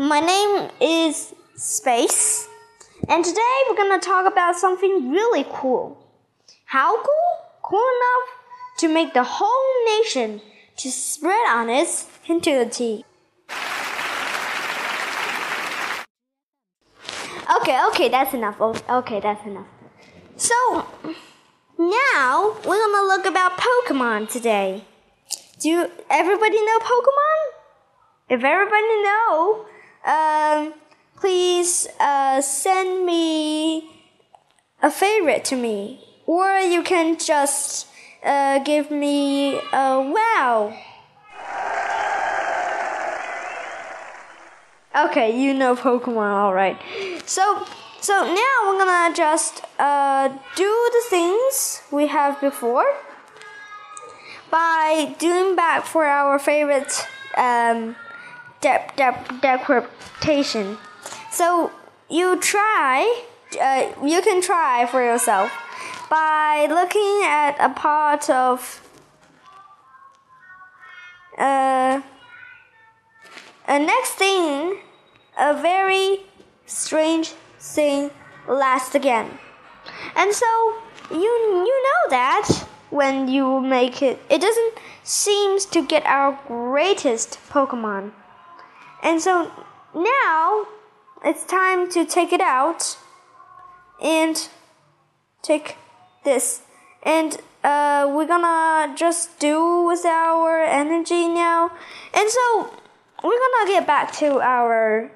my name is Space, and today we're gonna talk about something really cool. How cool? Cool enough to make the whole nation to spread on its intuity. Okay, okay, that's enough. Okay, that's enough. So, now we're gonna look about Pokemon today. Do everybody know Pokemon? If everybody know, um, please uh, send me a favorite to me, or you can just uh, give me a wow. Okay, you know Pokemon, all right. So, so now we're gonna just uh, do the things we have before by doing back for our favorite um, de- de- decryptation. So you try, uh, you can try for yourself by looking at a part of uh, a next thing, a very strange thing lasts again. And so you you know that when you make it, it doesn't seems to get our greatest Pokemon. And so now it's time to take it out and take this. And uh, we're gonna just do with our energy now. And so we're gonna get back to our.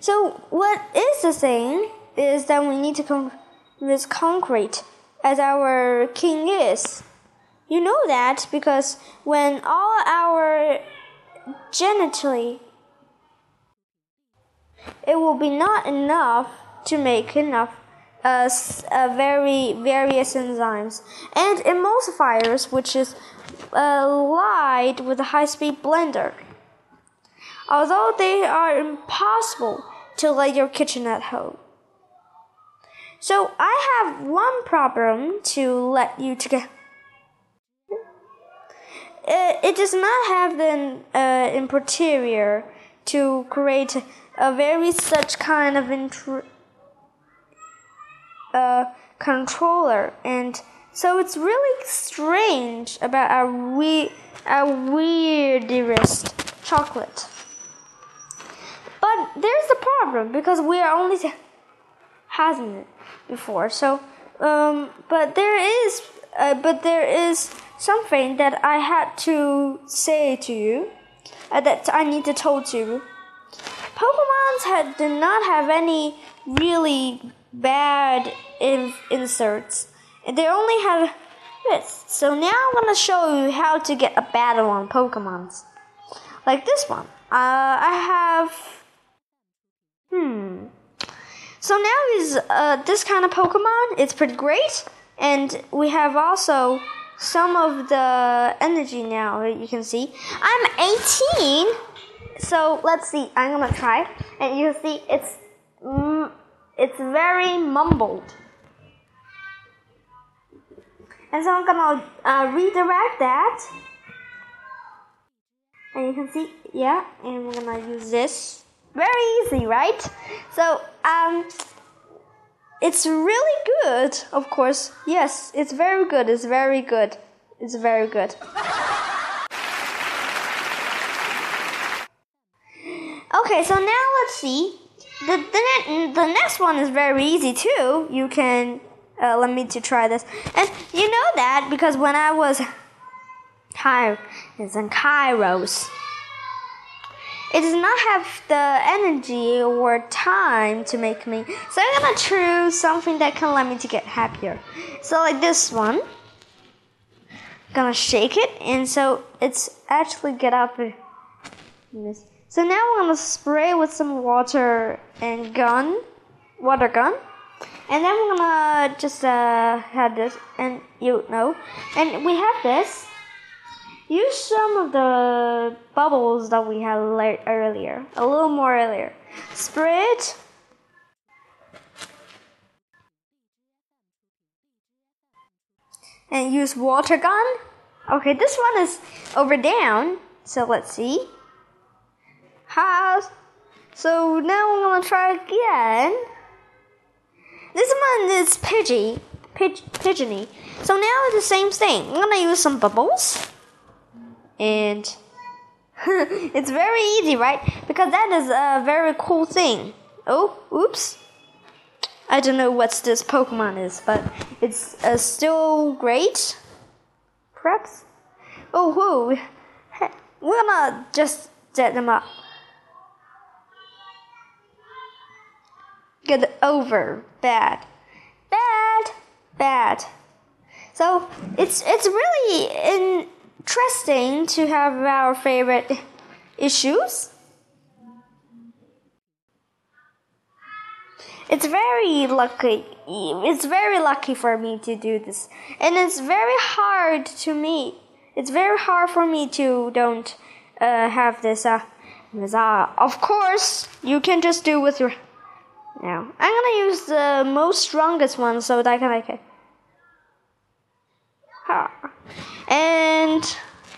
So what is the thing is that we need to come with concrete as our king is. You know that because when all our genitally it will be not enough to make enough uh, uh, very various enzymes and emulsifiers, which is uh, lied with a high-speed blender. Although they are impossible to light your kitchen at home. So I have one problem to let you to get. It, it does not have the uh, interior to create a very such kind of intr- uh, controller, and so it's really strange about our we our weirdest chocolate. But there's a problem because we are only hasn't it before. So, um, but there is, uh, but there is something that I had to say to you, uh, that I need to tell you. Pokemon's had did not have any really bad in, inserts. They only have this. So now I'm gonna show you how to get a battle on Pokemon's, like this one. Uh, I have. Hmm. So now is uh, this kind of Pokemon. It's pretty great, and we have also some of the energy now. You can see I'm 18, so let's see. I'm gonna try, and you can see it's mm, it's very mumbled. And so I'm gonna uh, redirect that, and you can see, yeah, and we're gonna use this. Very easy, right? So, um, it's really good, of course. Yes, it's very good. It's very good. It's very good. Okay, so now let's see. The, the, the next one is very easy too. You can uh, let me to try this. And you know that because when I was Cairo, it's in Kairos it does not have the energy or time to make me. So I'm gonna choose something that can let me to get happier. So like this one. Gonna shake it, and so it's actually get up. So now I'm gonna spray with some water and gun, water gun, and then we're gonna just uh, have this, and you know, and we have this. Use some of the bubbles that we had earlier, a little more earlier. Spray it. And use water gun. Okay, this one is over down, so let's see. Has. So now I'm gonna try again. This one is Pidgey. Pidge, Pigeony. So now it's the same thing. I'm gonna use some bubbles. And it's very easy, right? Because that is a very cool thing. Oh, oops. I don't know what this Pokemon is, but it's uh, still great. Perhaps. Oh, whoa. We're gonna just set them up. Get over. Bad. Bad. Bad. So it's it's really interesting to have our favorite issues. It's very lucky. It's very lucky for me to do this, and it's very hard to me. It's very hard for me to don't uh, have this. Uh, uh, of course, you can just do with your. Now I'm gonna use the most strongest one so that I can like it. And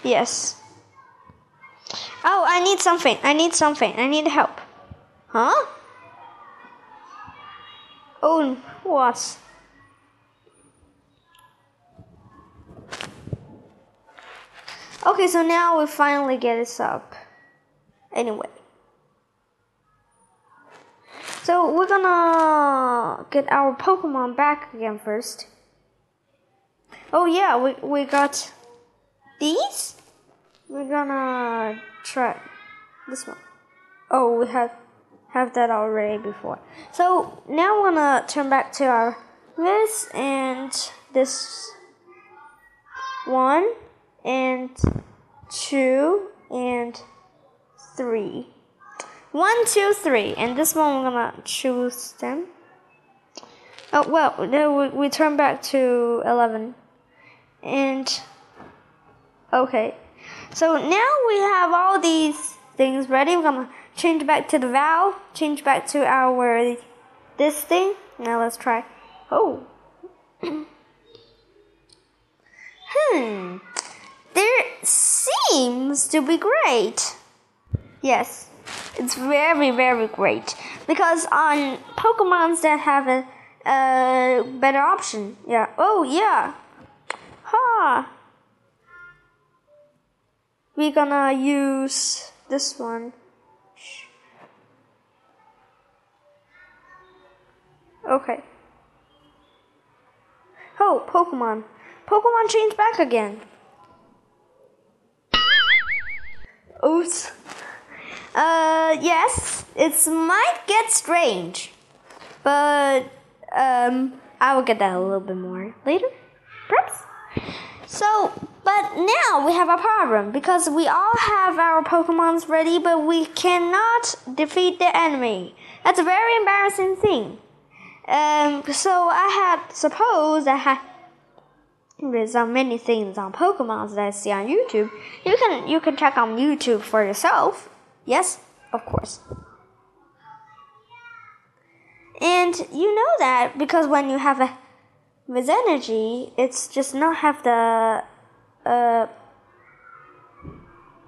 yes. Oh, I need something. I need something. I need help. Huh? Oh, what? Okay, so now we finally get this up. Anyway. So we're gonna get our Pokemon back again first. Oh yeah, we we got these. We're gonna try this one. Oh, we have have that already before. So now we're gonna turn back to our this and this one and two and three. One, two, three, and this one we're gonna choose them. Oh well, then we, we turn back to eleven, and okay. So now we have all these things ready. We're gonna change back to the valve, change back to our this thing. Now let's try. Oh. hmm. There seems to be great. Yes, it's very very great because on Pokemons that have a, a better option. Yeah. Oh yeah. Ha. We're gonna use this one. Okay. Oh, Pokemon. Pokemon changed back again. Oops. Uh, yes, it might get strange, but um, I will get that a little bit more later, perhaps. So, but now we have a problem because we all have our Pokemons ready, but we cannot defeat the enemy. That's a very embarrassing thing. Um, so I had supposed I had there's uh, many things on Pokemon that I see on YouTube. You can you can check on YouTube for yourself. Yes, of course. And you know that because when you have a with energy, it's just not have the uh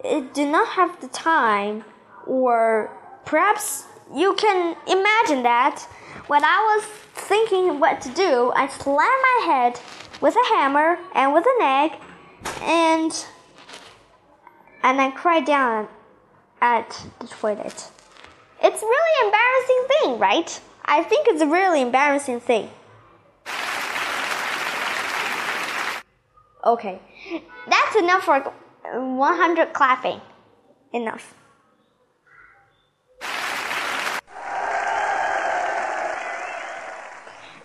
it do not have the time or perhaps you can imagine that when I was thinking what to do, I slammed my head with a hammer and with an egg and and I cried down at the toilet. It's really embarrassing thing, right? I think it's a really embarrassing thing. Okay, that's enough for 100 clapping. Enough.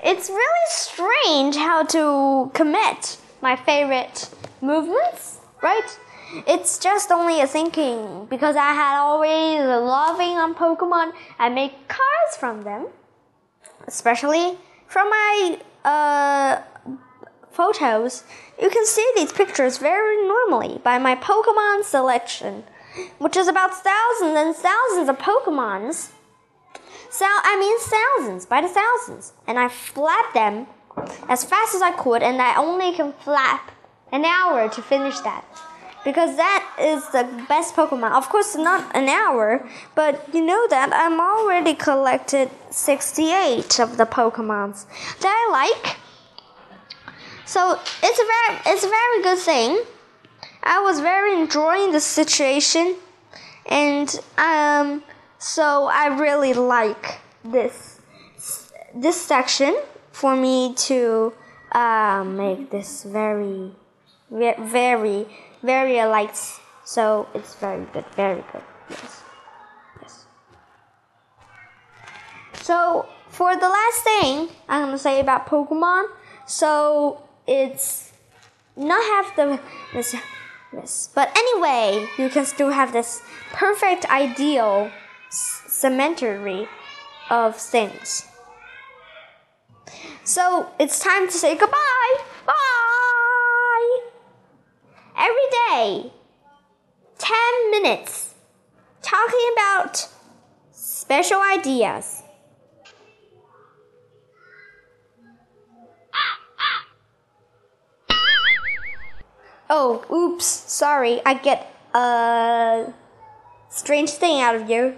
It's really strange how to commit my favorite movements, right? It's just only a thinking because I had always loving on Pokemon. I make cards from them, especially from my uh, photos, you can see these pictures very normally by my Pokemon selection, which is about thousands and thousands of Pokemons. So I mean thousands by the thousands, and I flap them as fast as I could, and I only can flap an hour to finish that, because that is the best Pokemon. Of course, not an hour, but you know that I'm already collected 68 of the Pokemons that I like. So it's a very it's a very good thing. I was very enjoying the situation, and um, so I really like this this section for me to uh, make this very very very light. So it's very good, very good. Yes, yes. So for the last thing I'm gonna say about Pokemon, so it's not have the this this, but anyway, you can still have this perfect ideal cemetery of things. So it's time to say goodbye. Bye. Every day, 10 minutes talking about special ideas. Oh, oops, sorry, I get a strange thing out of you.